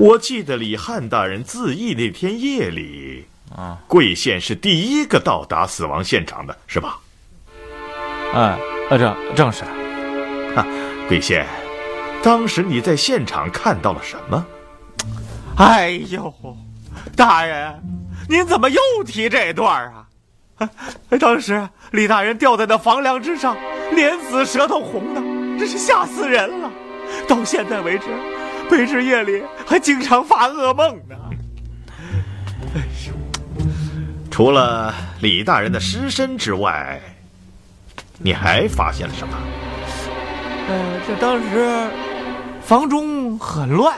我记得李汉大人自缢那天夜里，啊，贵县是第一个到达死亡现场的，是吧？哎，呃，正正是，哈，贵县，当时你在现场看到了什么？哎呦，大人，您怎么又提这段啊？哎当时李大人吊在那房梁之上，脸紫舌头红的，真是吓死人了。到现在为止，卑职夜里还经常发噩梦呢。哎呦除了李大人的尸身之外，你还发现了什么？呃，这当时房中很乱，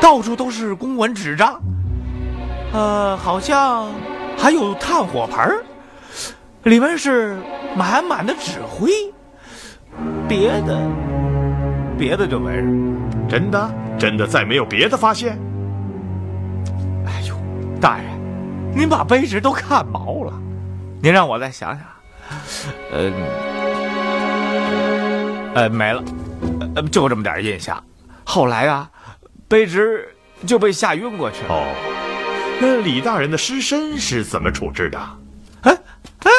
到处都是公文纸张，呃，好像还有炭火盆儿，里面是满满的纸灰，别的别的就没什么真的？真的再没有别的发现？哎呦，大人，您把卑职都看毛了，您让我再想想，呃，呃，没了，呃，就这么点印象。后来啊，卑职就被吓晕过去了。哦，那李大人的尸身是怎么处置的？哎哎，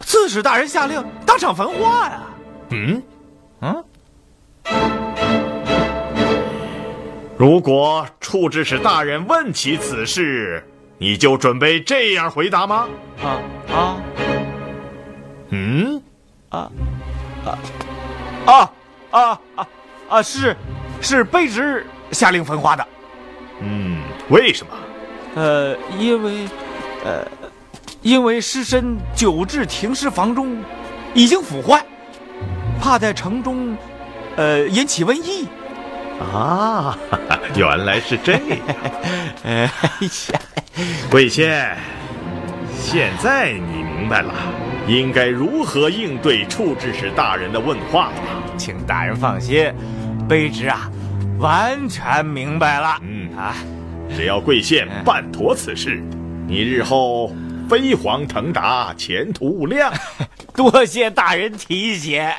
刺史大人下令当场焚化呀！嗯，嗯，如果处置使大人问起此事，你就准备这样回答吗？啊啊嗯，啊啊啊啊啊！是是卑职下令焚化的。嗯，为什么？呃，因为，呃，因为尸身久置停尸房中，已经腐坏，怕在城中，呃，引起瘟疫。啊，原来是这样。哎呀，贵县，现在你明白了应该如何应对处置使大人的问话了吧？请大人放心，卑职啊，完全明白了。嗯啊，只要贵县办妥此事，你日后飞黄腾达，前途无量。多谢大人提携。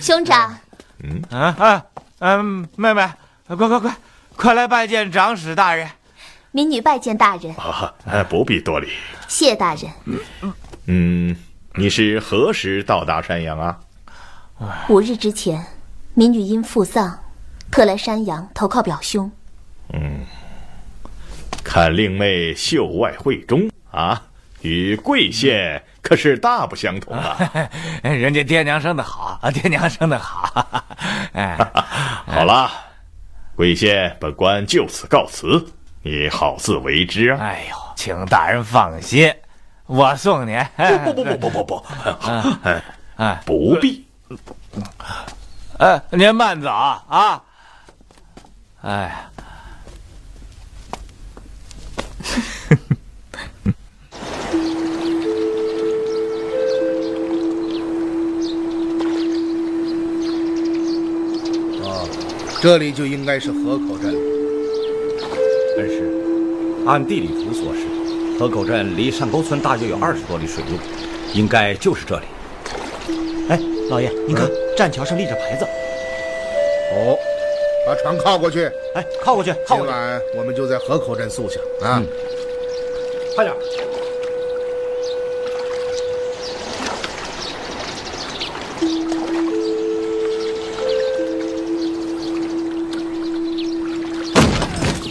兄长，嗯啊啊嗯，妹妹，快快快，快来拜见长史大人。民女拜见大人，不必多礼。谢大人。嗯，你是何时到达山阳啊？五日之前，民女因父丧，特来山阳投靠表兄。嗯看令妹秀外慧中啊，与贵县可是大不相同啊！人家爹娘生的好，啊，爹娘生的好。哎，好了，贵县本官就此告辞，你好自为之啊！哎呦，请大人放心，我送您。不不不不不不，哎哎，不必。哎，您慢走啊！哎。这里就应该是河口镇。恩师，按地理图所示，河口镇离上沟村大约有二十多里水路，应该就是这里。哎，老爷，您看，栈桥上立着牌子。哦，把船靠过去。哎，靠过去，靠过去。今晚我们就在河口镇宿下啊。快点。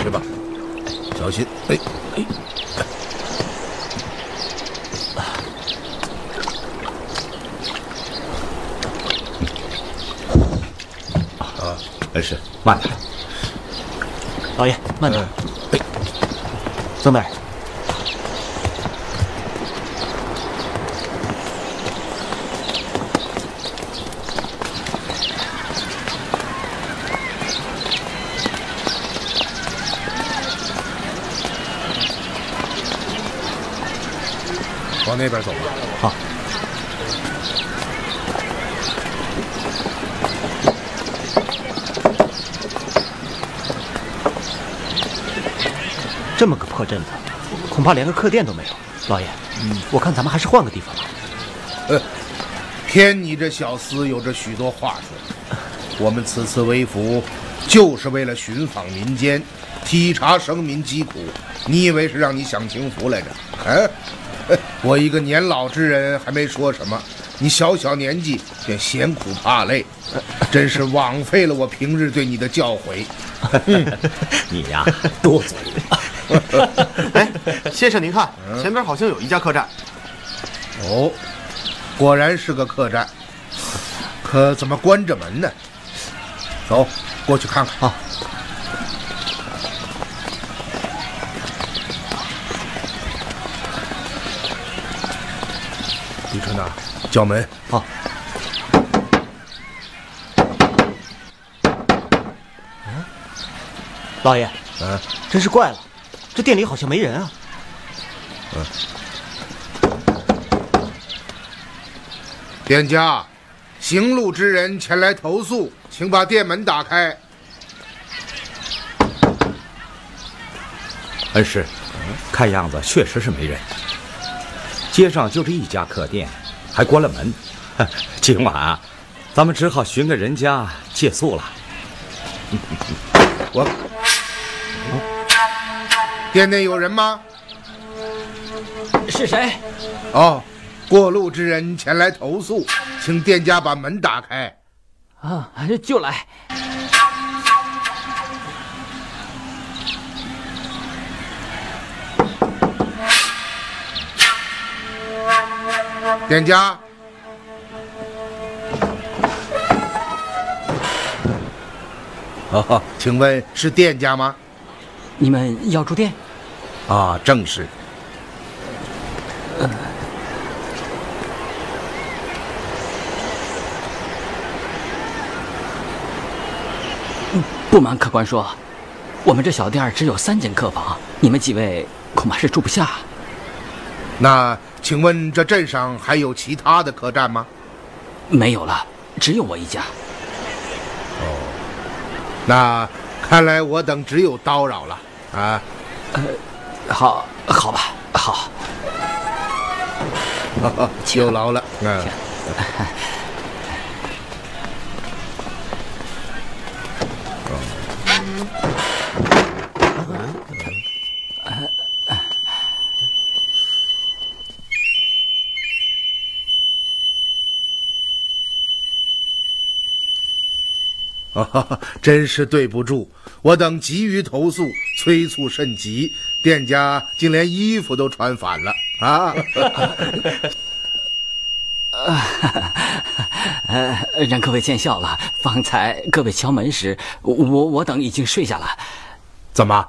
去吧，小心！哎哎，啊，恩师，慢点。老爷，慢点。哎，曾大人，往那边走吧。好。这么个破镇子，恐怕连个客店都没有。老爷，嗯，我看咱们还是换个地方吧。呃，偏你这小厮有着许多话说。我们此次为府，就是为了寻访民间，体察生民疾苦。你以为是让你享清福来着？嗯、啊，我一个年老之人还没说什么，你小小年纪便嫌苦怕累，真是枉费了我平日对你的教诲。你呀，多嘴。哎，先生您看，前边好像有一家客栈。哦，果然是个客栈，可怎么关着门呢？走，过去看看。好。李春呐，叫门。啊。嗯，老爷，嗯，真是怪了，这店里好像没人啊。嗯。店家，行路之人前来投诉，请把店门打开。恩师，看样子确实是没人。街上就这一家客店，还关了门。今晚啊，咱们只好寻个人家借宿了。我，店内有人吗？是谁？哦，过路之人前来投诉，请店家把门打开。啊，就来。店家，哦，请问是店家吗？你们要住店？啊，正是。呃，不瞒客官说，我们这小店只有三间客房，你们几位恐怕是住不下。那请问这镇上还有其他的客栈吗？没有了，只有我一家。哦，那看来我等只有叨扰了啊。呃，好，好吧，好。有劳了，嗯。啊，真是对不住，我等急于投诉，催促甚急，店家竟连衣服都穿反了。啊！呃，让各位见笑了。方才各位敲门时，我我等已经睡下了。怎么，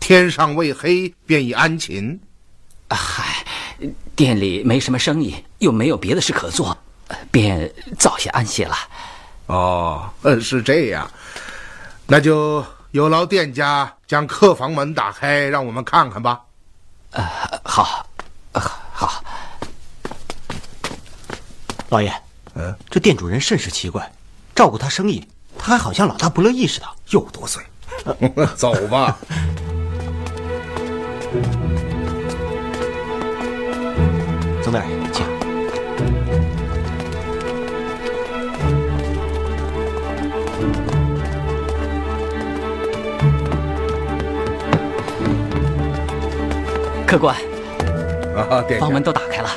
天上未黑便已安寝？嗨，店里没什么生意，又没有别的事可做，便早些安歇了。哦，嗯，是这样，那就有劳店家将客房门打开，让我们看看吧。呃，好，呃，好。老爷，嗯，这店主人甚是奇怪，照顾他生意，他还好像老大不乐意似的，又多嘴。走吧。曾大爷，请。客官，啊，店家房门都打开了，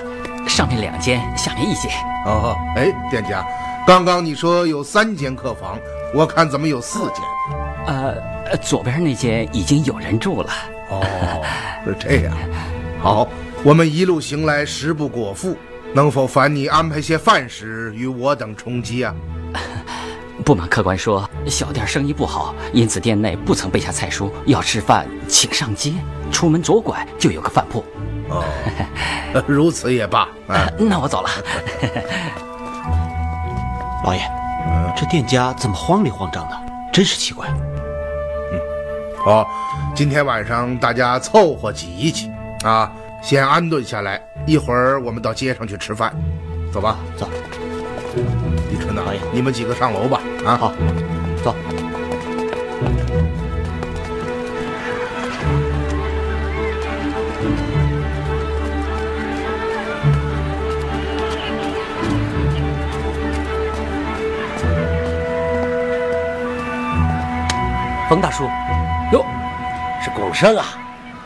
上面两间，下面一间。哦，哎，店家，刚刚你说有三间客房，我看怎么有四间？呃，左边那间已经有人住了。哦，是这样。好，我们一路行来，食不果腹，能否烦你安排些饭食与我等充饥啊？不瞒客官说，小店生意不好，因此店内不曾备下菜蔬。要吃饭，请上街，出门左拐就有个饭铺。哦，如此也罢。啊，那我走了。老爷，这店家怎么慌里慌张的？真是奇怪。嗯，好，今天晚上大家凑合挤一挤啊，先安顿下来，一会儿我们到街上去吃饭。走吧，走。李春呐，老爷，你们几个上楼吧。啊，好，生啊？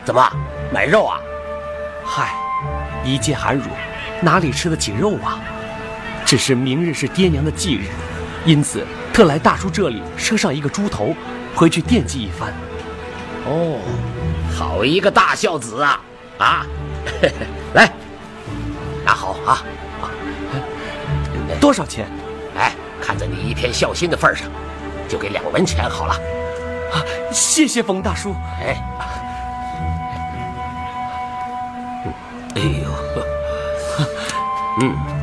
怎么买肉啊？嗨，一介寒儒，哪里吃得起肉啊？只是明日是爹娘的忌日，因此特来大叔这里赊上一个猪头，回去惦记一番。哦，好一个大孝子啊！啊，来，拿好啊！啊，多少钱？哎，看在你一片孝心的份上，就给两文钱好了。啊，谢谢冯大叔。哎，哎呦，嗯，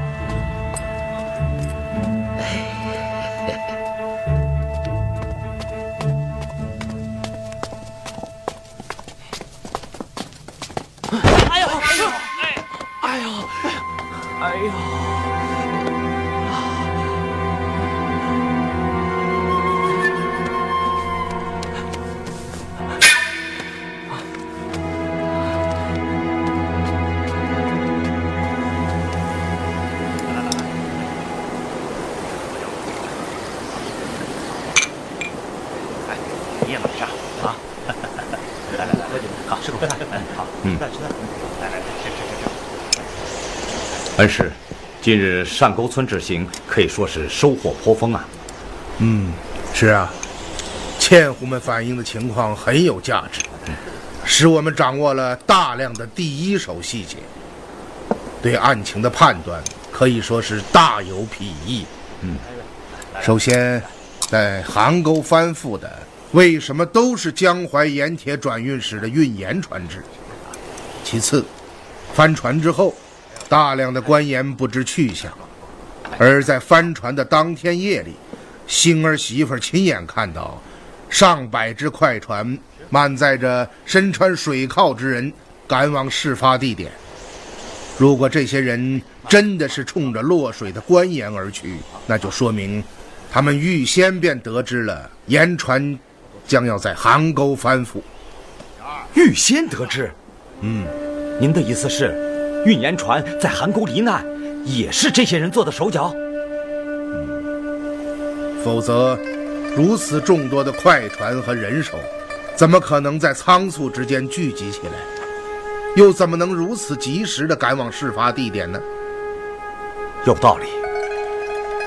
恩师，今日上沟村之行可以说是收获颇丰啊。嗯，是啊，纤户们反映的情况很有价值，使我们掌握了大量的第一手细节，对案情的判断可以说是大有裨益。嗯，首先，在邗沟翻覆的为什么都是江淮盐铁转运使的运盐船只？其次，翻船之后，大量的官盐不知去向，而在翻船的当天夜里。星儿媳妇亲眼看到，上百只快船满载着身穿水铐之人赶往事发地点。如果这些人真的是冲着落水的官盐而去，那就说明他们预先便得知了盐船将要在邗沟翻覆。预先得知？嗯，您的意思是，运盐船在邗沟罹难，也是这些人做的手脚？否则，如此众多的快船和人手，怎么可能在仓促之间聚集起来？又怎么能如此及时的赶往事发地点呢？有道理，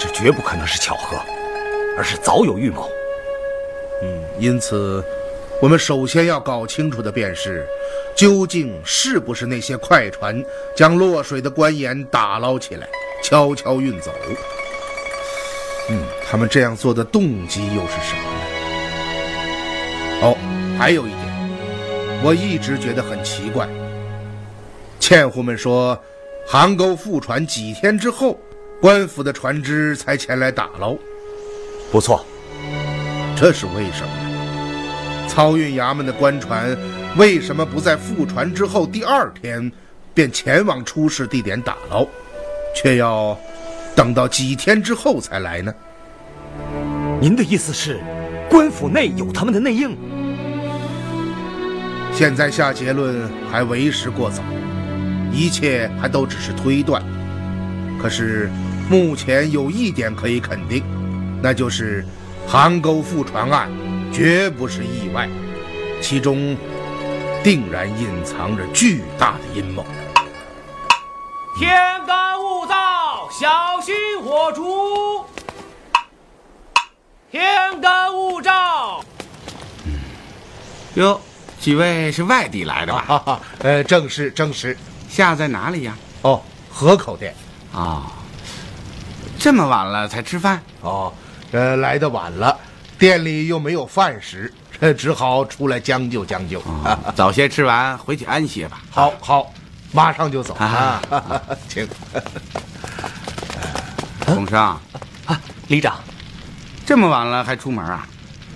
这绝不可能是巧合，而是早有预谋。嗯，因此，我们首先要搞清楚的便是，究竟是不是那些快船将落水的官盐打捞起来，悄悄运走？嗯，他们这样做的动机又是什么呢？哦，还有一点，我一直觉得很奇怪。纤户们说，杭沟复船几天之后，官府的船只才前来打捞。不错，这是为什么呢？漕运衙门的官船为什么不在复船之后第二天便前往出事地点打捞，却要等到几天之后才来呢？您的意思是，官府内有他们的内应？现在下结论还为时过早，一切还都只是推断。可是目前有一点可以肯定，那就是杭沟复船案绝不是意外，其中定然隐藏着巨大的阴谋。天干物燥，小心火烛。天干物燥。哟，几位是外地来的吧？哈哈，呃，正是正是。下在哪里呀？哦，河口店。啊，这么晚了才吃饭？哦，呃，来的晚了，店里又没有饭食，这 只好出来将就将就。早些吃完，回去安歇吧。好好，马上就走啊，请。孔生，啊，里长，这么晚了还出门啊？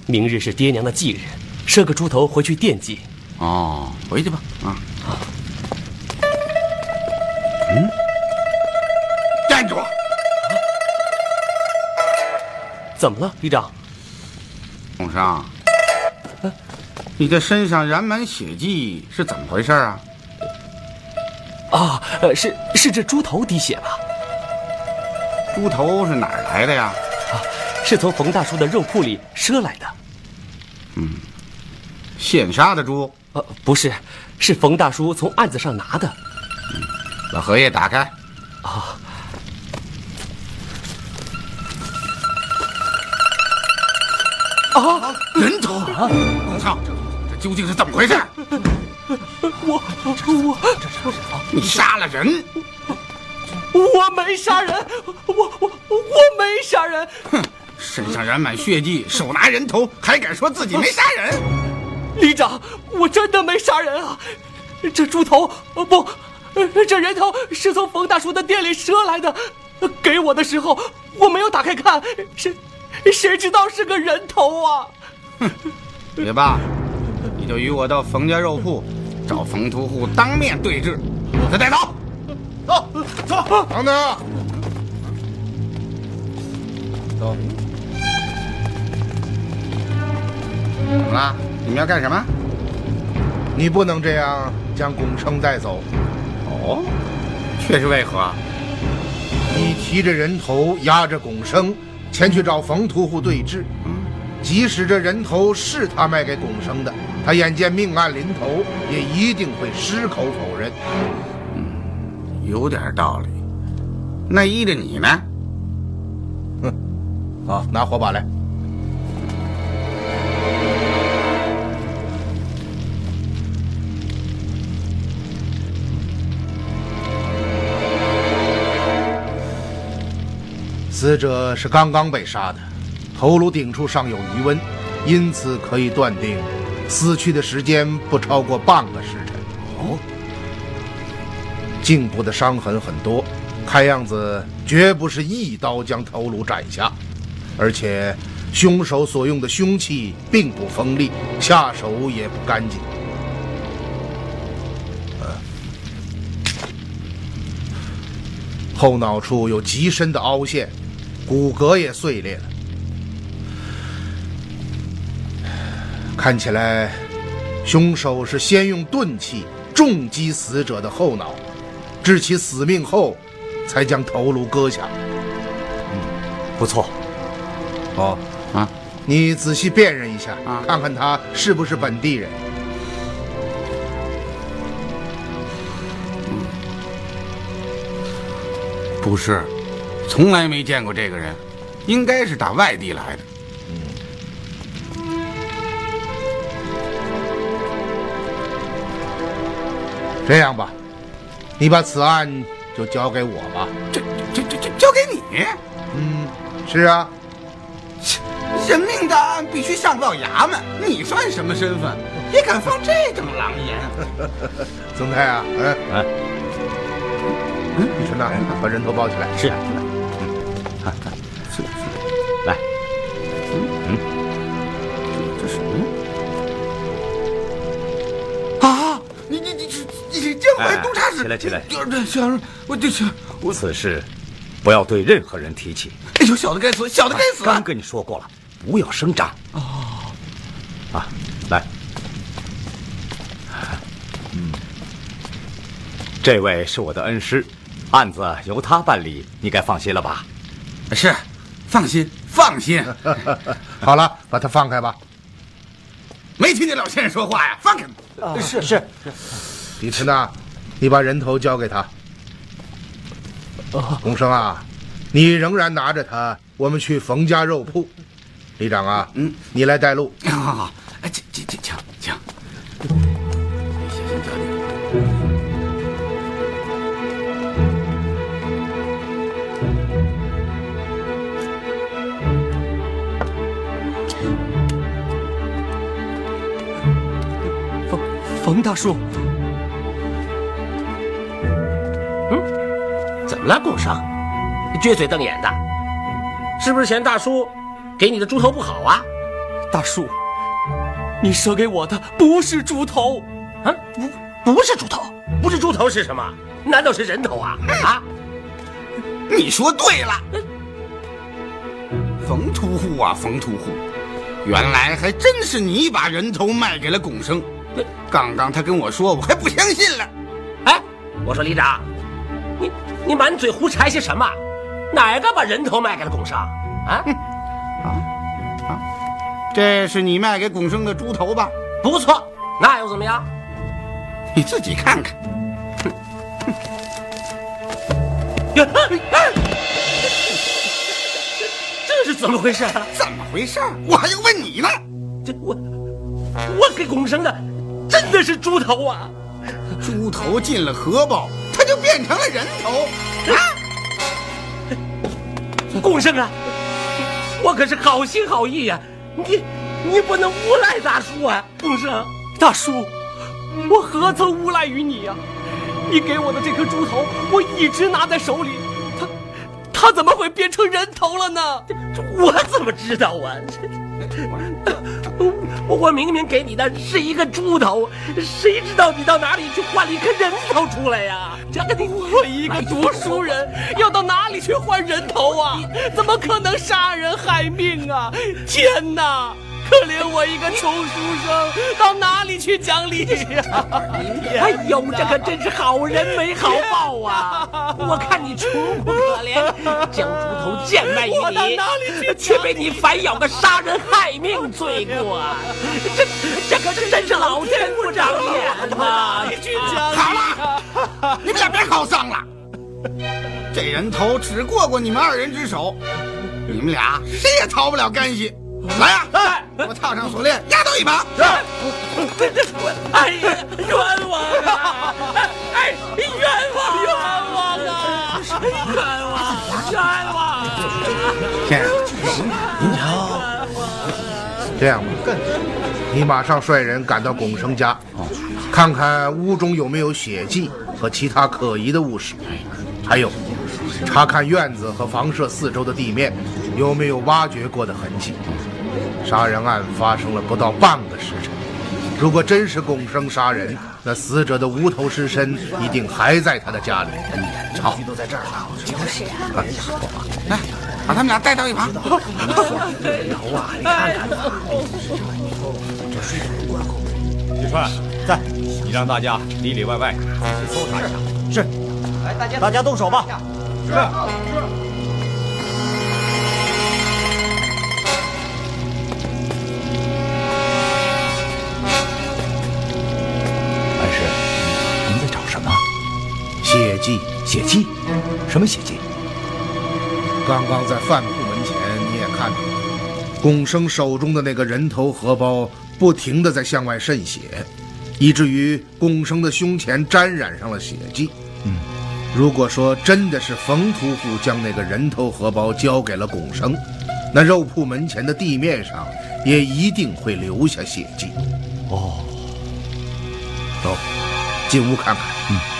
明日是爹娘的忌日，设个猪头回去惦记。哦，回去吧。啊。嗯，站住！怎么了，里长？孔生，你这身上染满血迹是怎么回事啊？啊，呃，是是这猪头滴血吧？猪头是哪儿来的呀？啊，是从冯大叔的肉铺里赊来的。嗯，现杀的猪？呃，不是，是冯大叔从案子上拿的。嗯，把荷叶打开。啊。啊！人头！我操！究竟是怎么回事？我我你杀了人？我没杀人，我我我没杀人。哼，身上染满血迹，手拿人头，还敢说自己没杀人？里长，我真的没杀人啊！这猪头不，这人头是从冯大叔的店里赊来的。给我的时候，我没有打开看，谁谁知道是个人头啊？哼，也罢，你就与我到冯家肉铺，找冯屠户当面对质，把他带走。走走，等等，走。怎么了？你们要干什么？你不能这样将龚生带走。哦，却是为何？你提着人头，押着龚生，前去找冯屠户对质。嗯，即使这人头是他卖给龚生的，他眼见命案临头，也一定会矢口否认。嗯有点道理，那依着你呢？哼，好，拿火把来。死者是刚刚被杀的，头颅顶处尚有余温，因此可以断定，死去的时间不超过半个时辰。哦。颈部的伤痕很多，看样子绝不是一刀将头颅斩下，而且凶手所用的凶器并不锋利，下手也不干净。后脑处有极深的凹陷，骨骼也碎裂了，看起来凶手是先用钝器重击死者的后脑。致其死命后，才将头颅割下。嗯，不错。哦，啊，你仔细辨认一下，啊，看看他是不是本地人。嗯，不是，从来没见过这个人，应该是打外地来的。这样吧，你把此案就交给我吧。这这这这交给你？嗯，是啊。人命大案必须上报衙门，你算什么身份？也敢放这种狼言？曾太啊，嗯嗯，嗯，你说那把人头包起来。是。来，起来起来！这小人，我这是我此事不要对任何人提起。哎呦，小的该死，小的该死！刚跟你说过了，不要声张。哦，啊，来，嗯，这位是我的恩师，案子由他办理，你该放心了吧？是，放心，放心。好了，把他放开吧。没听见老先生说话呀？放开！啊，是是是。李晨呐，你把人头交给他。哦，洪生啊，你仍然拿着它，我们去冯家肉铺。李长啊，嗯，你来带路。好好好，哎，请请请请请。小心脚底。冯冯大叔，了，龚生？你撅嘴瞪眼的，是不是嫌大叔给你的猪头不好啊？大叔，你舍给我的不是猪头，啊，不不是猪头，不是猪头是什么？难道是人头啊？啊？你说对了，冯屠户啊，冯屠户，原来还真是你把人头卖给了龚生。刚刚他跟我说，我还不相信了。哎，我说李长，你你满嘴胡柴些什么？哪个把人头卖给了龚生？啊？啊啊！这是你卖给龚生的猪头吧？不错，那又怎么样？你自己看看。呀！这是怎么回事？怎么回事？我还要问你呢。这我我给龚生的真的是猪头啊！猪头进了荷包，它就变成了人头啊！龚生啊，我可是好心好意呀、啊，你你不能诬赖大叔啊！龚生，大叔，我何曾诬赖于你呀、啊？你给我的这颗猪头，我一直拿在手里，它它怎么会变成人头了呢？我怎么知道啊？我我明明给你的是一个猪头，谁知道你到哪里去换了一颗人头出来呀？这个我一个读书人 要到哪里去换人头啊？怎么可能杀人害命啊？天哪！可怜我一个穷书生，到哪里去讲理呀？哎呦，这可真是好人没好报啊！我看你穷苦可怜，将猪头贱卖于你，却被你反咬个杀人害命罪过，这这可是真是老天不长眼呐！你去讲好了，你们俩别好丧了。这人头只过过你们二人之手，你们俩谁也逃不了干系。来呀、啊！给我套上锁链，压倒一把。是。哎呀，冤枉啊！哎，冤枉，冤枉啊！冤枉，冤枉！先生，您瞧，这样吧，你马上率人赶到龚生家，看看屋中有没有血迹和其他可疑的物事，还有查看院子和房舍四周的地面有没有挖掘过的痕迹。杀人案发生了不到半个时辰，如果真是共生杀人，那死者的无头尸身一定还在他的家里。好，都在这儿呢。就是啊。来，把他们俩带到一旁。头啊，你看看。许川在，你让大家里里外外仔细搜查一下。是。来，大家大家动手吧。是是。安师，您在找什么？血迹，血迹？什么血迹？刚刚在饭铺门前你也看到了，龚生手中的那个人头荷包不停的在向外渗血，以至于龚生的胸前沾染上了血迹。嗯，如果说真的是冯屠户将那个人头荷包交给了龚生，那肉铺门前的地面上也一定会留下血迹。哦，走，进屋看看。嗯。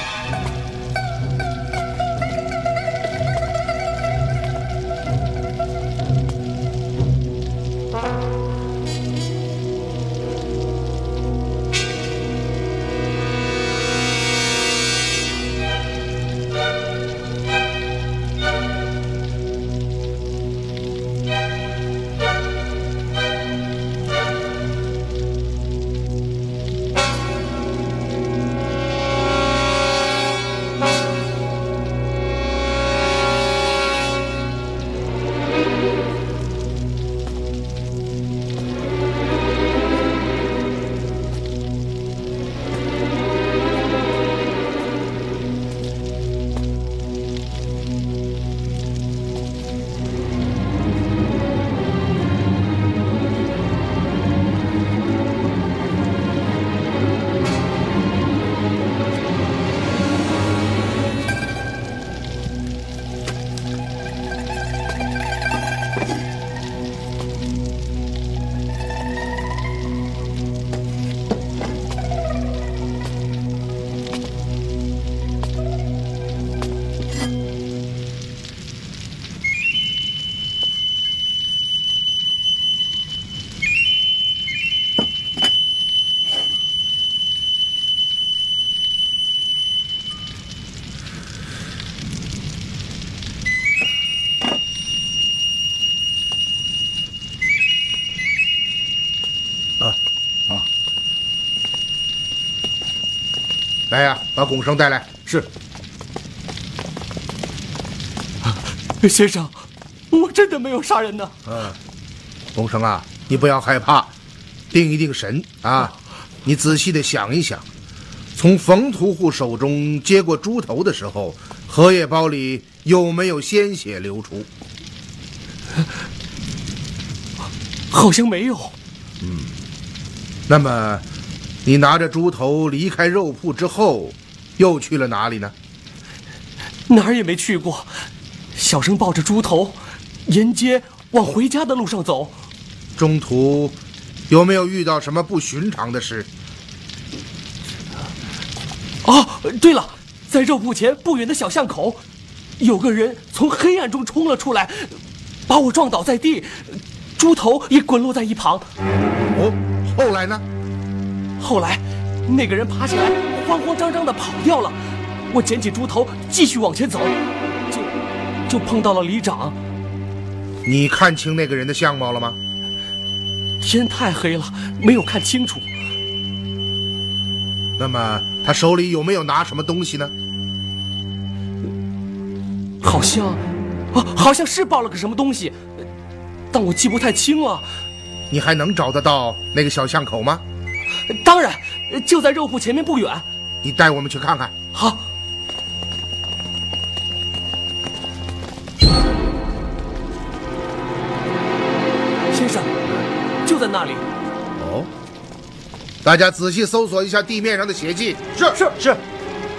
来呀，把拱生带来。是。先生，我真的没有杀人呢。嗯，拱生啊，你不要害怕，定一定神啊！你仔细的想一想，从冯屠户手中接过猪头的时候，荷叶包里有没有鲜血流出？好像没有。嗯，那么你拿着猪头离开肉铺之后，又去了哪里呢？哪儿也没去过。小生抱着猪头，沿街往回家的路上走。中途有没有遇到什么不寻常的事？哦，对了，在肉铺前不远的小巷口，有个人从黑暗中冲了出来，把我撞倒在地，猪头也滚落在一旁。哦，后来呢？后来，那个人爬起来，慌慌张张的跑掉了。我捡起猪头，继续往前走，就就碰到了里长。你看清那个人的相貌了吗？天太黑了，没有看清楚。那么他手里有没有拿什么东西呢？好像，啊，好像是抱了个什么东西，但我记不太清了。你还能找得到那个小巷口吗？当然，就在肉铺前面不远。你带我们去看看。好。先生，就在那里。哦。大家仔细搜索一下地面上的血迹。是是是。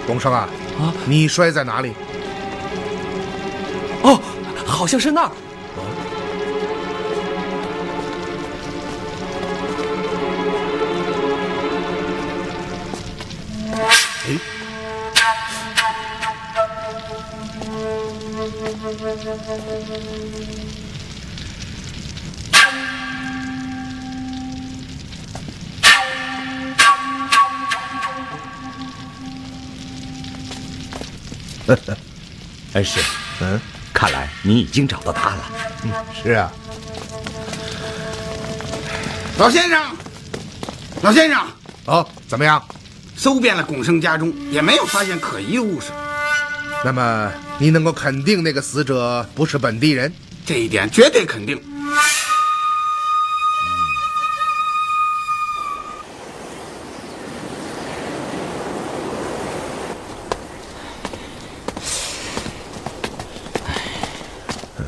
龚生啊，啊，你摔在哪里？哦，好像是那儿。恩师，嗯，看来你已经找到他了。嗯，是啊。老先生，老先生，哦，怎么样？搜遍了龚生家中，也没有发现可疑的物事。那么，你能够肯定那个死者不是本地人？这一点绝对肯定。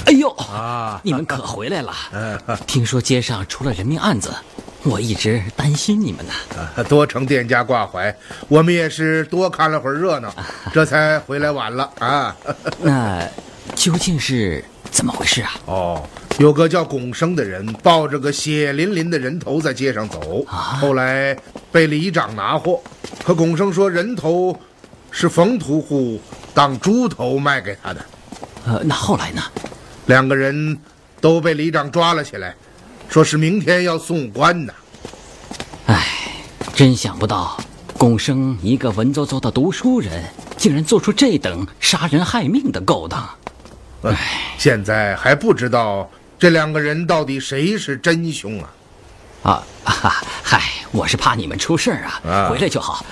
哎呦啊！你们可回来了！听说街上出了人命案子，我一直担心你们呢。啊 多承店家挂怀，我们也是多看了会儿热闹，这才回来晚了啊。那究竟是怎么回事啊？哦，有个叫龚生的人抱着个血淋淋的人头在街上走，后来被里长拿获。可龚生说人头是冯屠户当猪头卖给他的。呃，那后来呢？两个人都被里长抓了起来，说是明天要送官呢。真想不到，龚生一个文绉绉的读书人，竟然做出这等杀人害命的勾当。唉，现在还不知道这两个人到底谁是真凶啊！啊哈，嗨，我是怕你们出事儿啊，啊回来就好。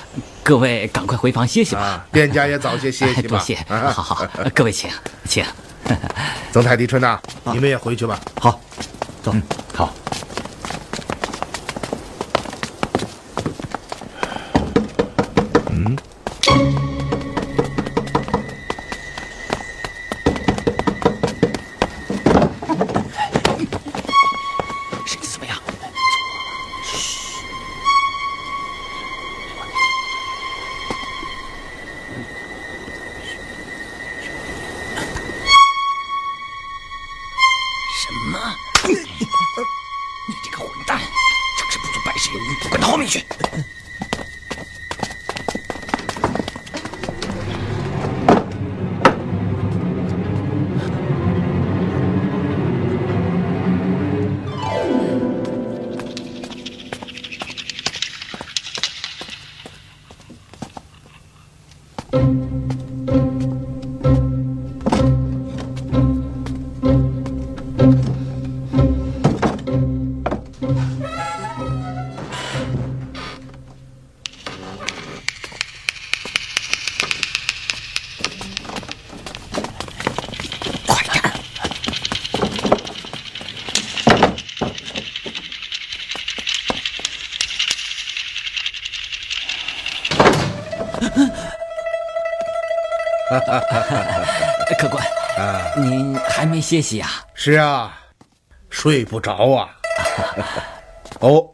各位赶快回房歇息吧，店家也早些歇息吧。多谢，啊好好，各位请请。曾太迪、春呐，你们也回去吧。好，嗯。好。歇息啊、是啊，睡不着啊。哦，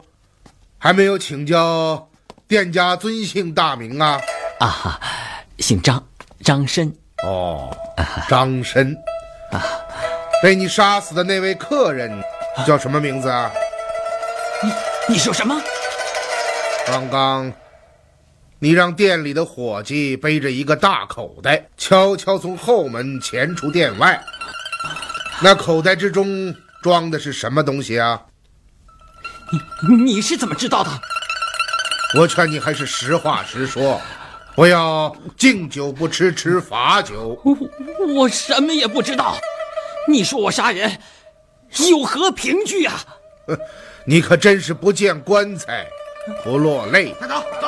还没有请教店家尊姓大名啊？啊，姓张，张申。哦，张申。啊，被你杀死的那位客人叫什么名字啊？你你说什么？刚刚，你让店里的伙计背着一个大口袋，悄悄从后门潜出店外。那口袋之中装的是什么东西啊？你你是怎么知道的？我劝你还是实话实说，不要敬酒不吃吃罚酒。我我什么也不知道。你说我杀人，有何凭据啊？你可真是不见棺材不落泪。快走，走，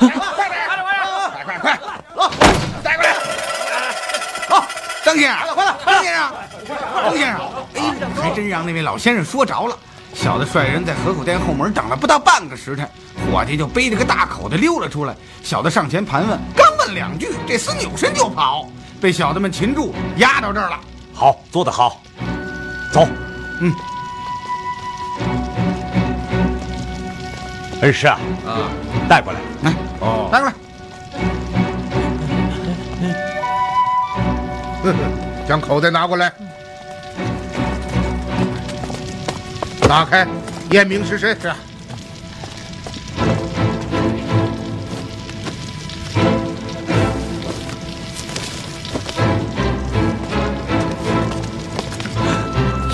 走，走，快点，快快快，走，带过来。好，张先生，快了，张先生，张先生，哎，还真让那位老先生说着了。小的率人在河口店后门等了不到半个时辰，伙计就背着个大口袋溜了出来。小的上前盘问，刚问两句，这厮扭身就跑，被小的们擒住，押到这儿了。好，做得好，走。嗯，恩师啊，啊，带过来。来，哦，带过来。将口袋拿过来，打开，验明是谁。是啊。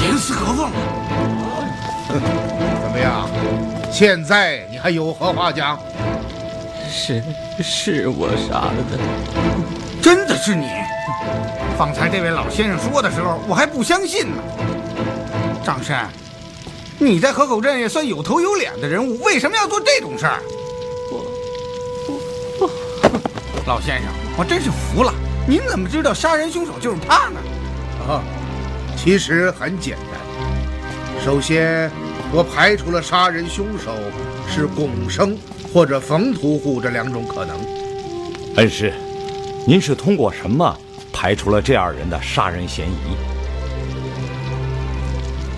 严丝合缝。怎么样？现在你还有何话讲？是是我杀了的，真的是你？方才这位老先生说的时候，我还不相信呢。张山，你在河口镇也算有头有脸的人物，为什么要做这种事儿？我我我老先生，我真是服了。您怎么知道杀人凶手就是他呢？啊，其实很简单。首先，我排除了杀人凶手是龚生或者冯屠户这两种可能。恩师，您是通过什么排除了这二人的杀人嫌疑？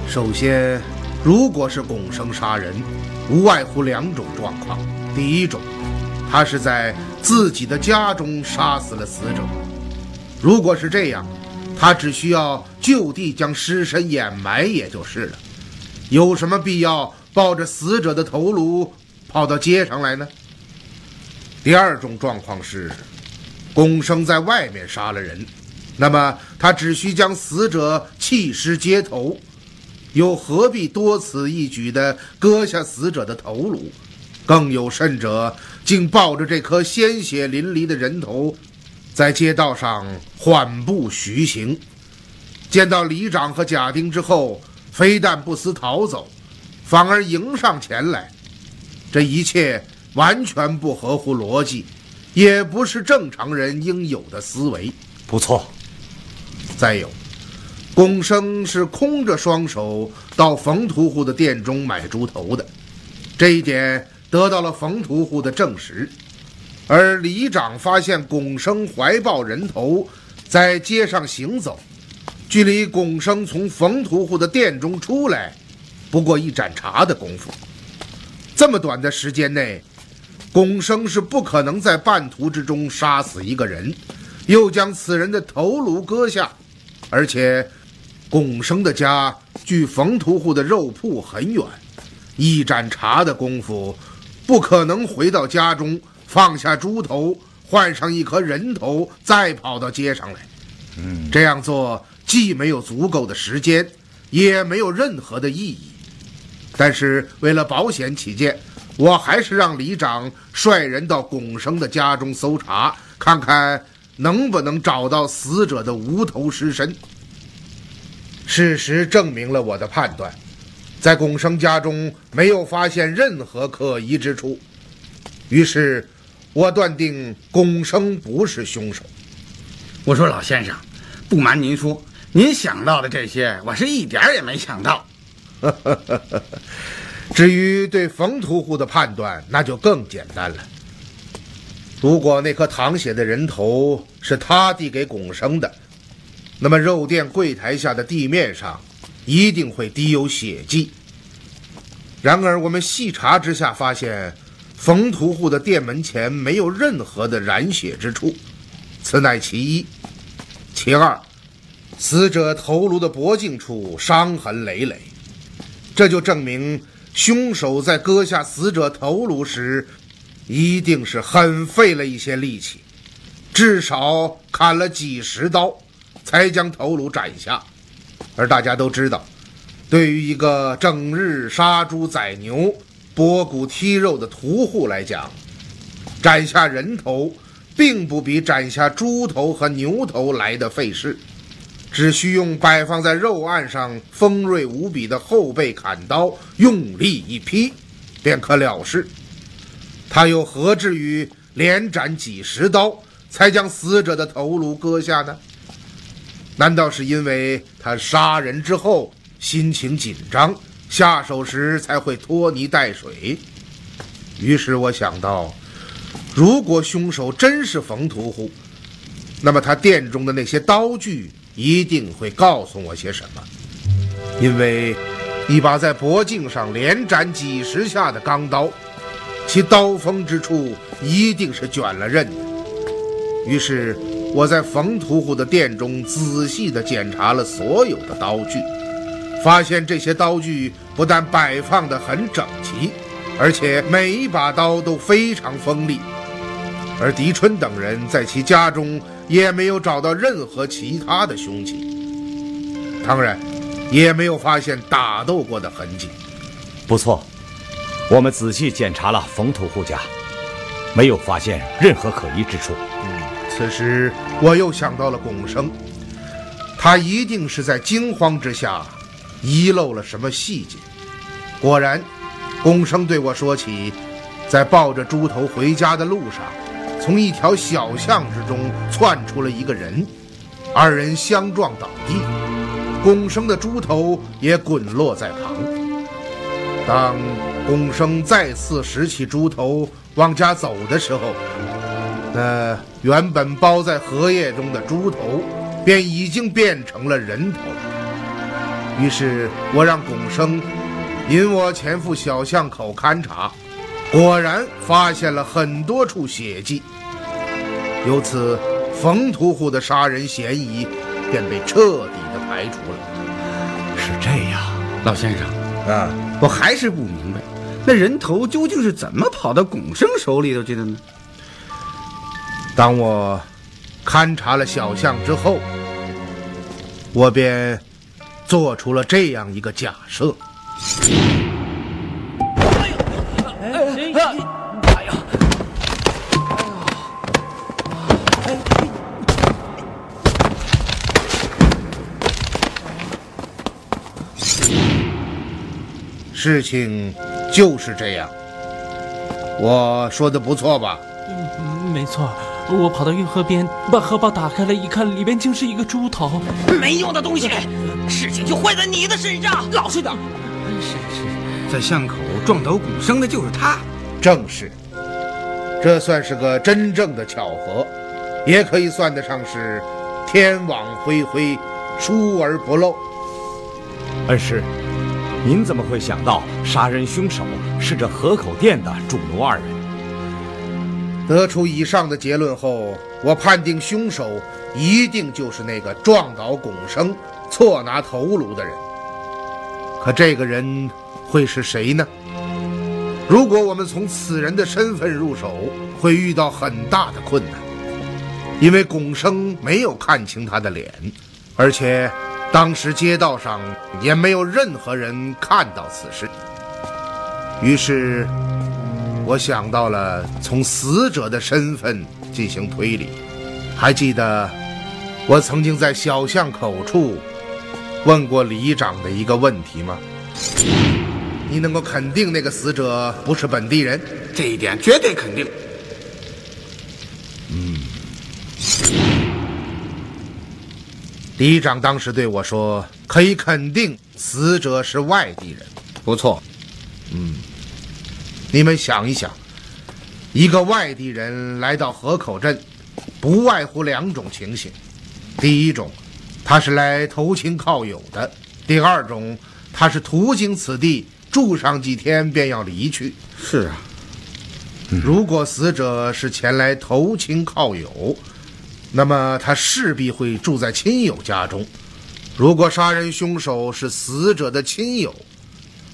首先，如果是龚生杀人，无外乎两种状况：第一种，他是在自己的家中杀死了死者；如果是这样，他只需要就地将尸身掩埋也就是了，有什么必要抱着死者的头颅跑到街上来呢？第二种状况是，龚生在外面杀了人，那么他只需将死者弃尸街头，又何必多此一举地割下死者的头颅？更有甚者，竟抱着这颗鲜血淋漓的人头，在街道上缓步徐行。见到里长和贾丁之后，非但不思逃走，反而迎上前来。这一切完全不合乎逻辑，也不是正常人应有的思维。不错。再有，龚生是空着双手到冯屠户的店中买猪头的，这一点得到了冯屠户的证实。而里长发现龚生怀抱人头在街上行走，距离龚生从冯屠户的店中出来，不过一盏茶的功夫。这么短的时间内，龚生是不可能在半途之中杀死一个人，又将此人的头颅割下，而且，龚生的家距冯屠户的肉铺很远，一盏茶的功夫，不可能回到家中放下猪头，换上一颗人头，再跑到街上来。嗯，这样做既没有足够的时间，也没有任何的意义。但是为了保险起见，我还是让里长率人到龚生的家中搜查，看看能不能找到死者的无头尸身。事实证明了我的判断，在巩生家中没有发现任何可疑之处，于是，我断定巩生不是凶手。我说老先生，不瞒您说，您想到的这些，我是一点儿也没想到。至于对冯屠户的判断，那就更简单了。如果那颗淌血的人头是他递给巩生的，那么肉店柜台下的地面上一定会滴有血迹。然而，我们细查之下发现，冯屠户的店门前没有任何的染血之处，此乃其一。其二，死者头颅的脖颈处伤痕累累。这就证明，凶手在割下死者头颅时，一定是很费了一些力气，至少砍了几十刀，才将头颅斩下。而大家都知道，对于一个整日杀猪宰牛、剥骨剔肉的屠户来讲，斩下人头，并不比斩下猪头和牛头来的费事。只需用摆放在肉案上锋锐无比的后背砍刀用力一劈，便可了事。他又何至于连斩几十刀才将死者的头颅割下呢？难道是因为他杀人之后心情紧张，下手时才会拖泥带水？于是我想到，如果凶手真是冯屠户，那么他店中的那些刀具。一定会告诉我些什么，因为一把在脖颈上连斩几十下的钢刀，其刀锋之处一定是卷了刃的。于是我在冯屠户的店中仔细地检查了所有的刀具，发现这些刀具不但摆放得很整齐，而且每一把刀都非常锋利。而狄春等人在其家中。也没有找到任何其他的凶器，当然，也没有发现打斗过的痕迹。不错，我们仔细检查了冯屠户家，没有发现任何可疑之处。此时我又想到了龚生，他一定是在惊慌之下遗漏了什么细节。果然，龚生对我说起，在抱着猪头回家的路上。从一条小巷之中窜出了一个人，二人相撞倒地，龚生的猪头也滚落在旁。当龚生再次拾起猪头往家走的时候，那原本包在荷叶中的猪头便已经变成了人头。于是我让龚生引我前赴小巷口勘察，果然发现了很多处血迹，由此冯屠户的杀人嫌疑便被彻底的排除了。是这样，老先生啊，我还是不明白，那人头究竟是怎么跑到巩生手里头去的呢？当我勘察了小巷之后，我便做出了这样一个假设。哎呀！事情就是这样，我说的不错吧？嗯，没错。我跑到运河边，把荷包打开了，一看，里边竟是一个猪头。没用的东西，事情就坏在你的身上。老实点。是是，在巷口撞倒巩生的就是他。正是，这算是个真正的巧合，也可以算得上是天网恢恢，疏而不漏。恩师，您怎么会想到杀人凶手是这河口店的主奴二人？得出以上的结论后，我判定凶手一定就是那个撞倒巩生、错拿头颅的人。可这个人会是谁呢？如果我们从此人的身份入手，会遇到很大的困难，因为巩生没有看清他的脸，而且当时街道上也没有任何人看到此事。于是。我想到了从死者的身份进行推理，还记得我曾经在小巷口处问过里长的一个问题吗？你能够肯定那个死者不是本地人？这一点绝对肯定。嗯，里长当时对我说，可以肯定死者是外地人。不错，嗯。你们想一想，一个外地人来到河口镇，不外乎两种情形：第一种，他是来投亲靠友的；第二种，他是途经此地，住上几天便要离去。是啊，如果死者是前来投亲靠友，那么他势必会住在亲友家中；如果杀人凶手是死者的亲友，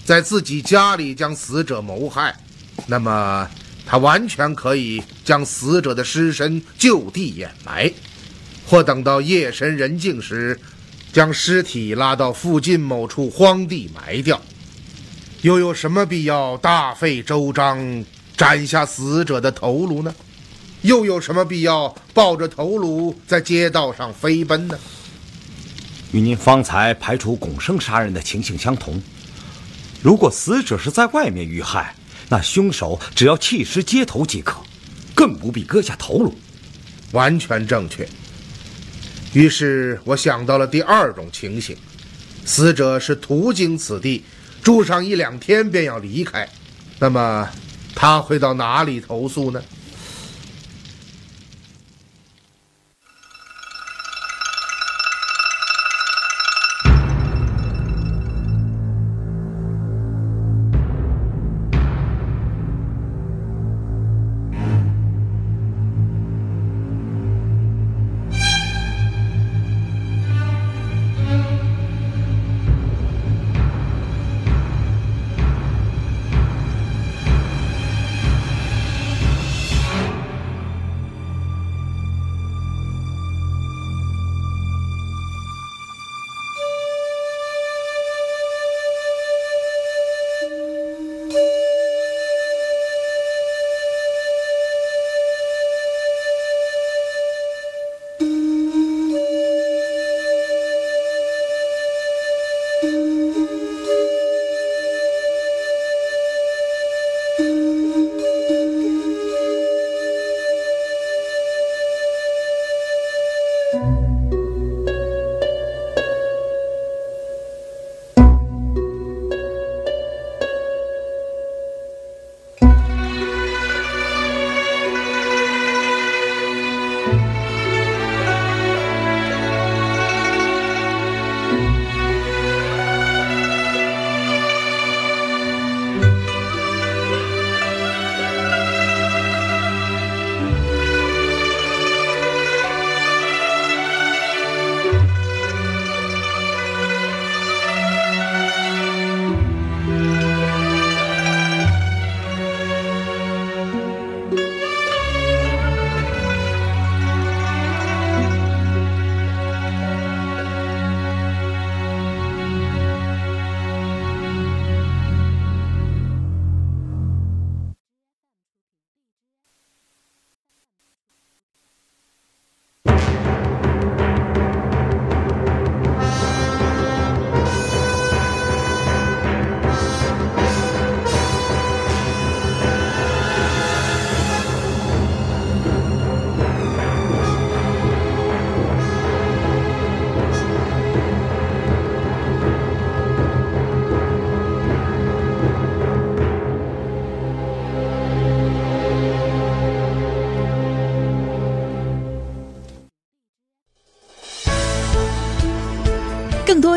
在自己家里将死者谋害。那么，他完全可以将死者的尸身就地掩埋，或等到夜深人静时，将尸体拉到附近某处荒地埋掉。又有什么必要大费周章斩下死者的头颅呢？又有什么必要抱着头颅在街道上飞奔呢？与您方才排除巩生杀人的情形相同，如果死者是在外面遇害。那凶手只要弃尸街头即可，更不必割下头颅。完全正确。于是我想到了第二种情形：死者是途经此地，住上一两天便要离开。那么他会到哪里投诉呢？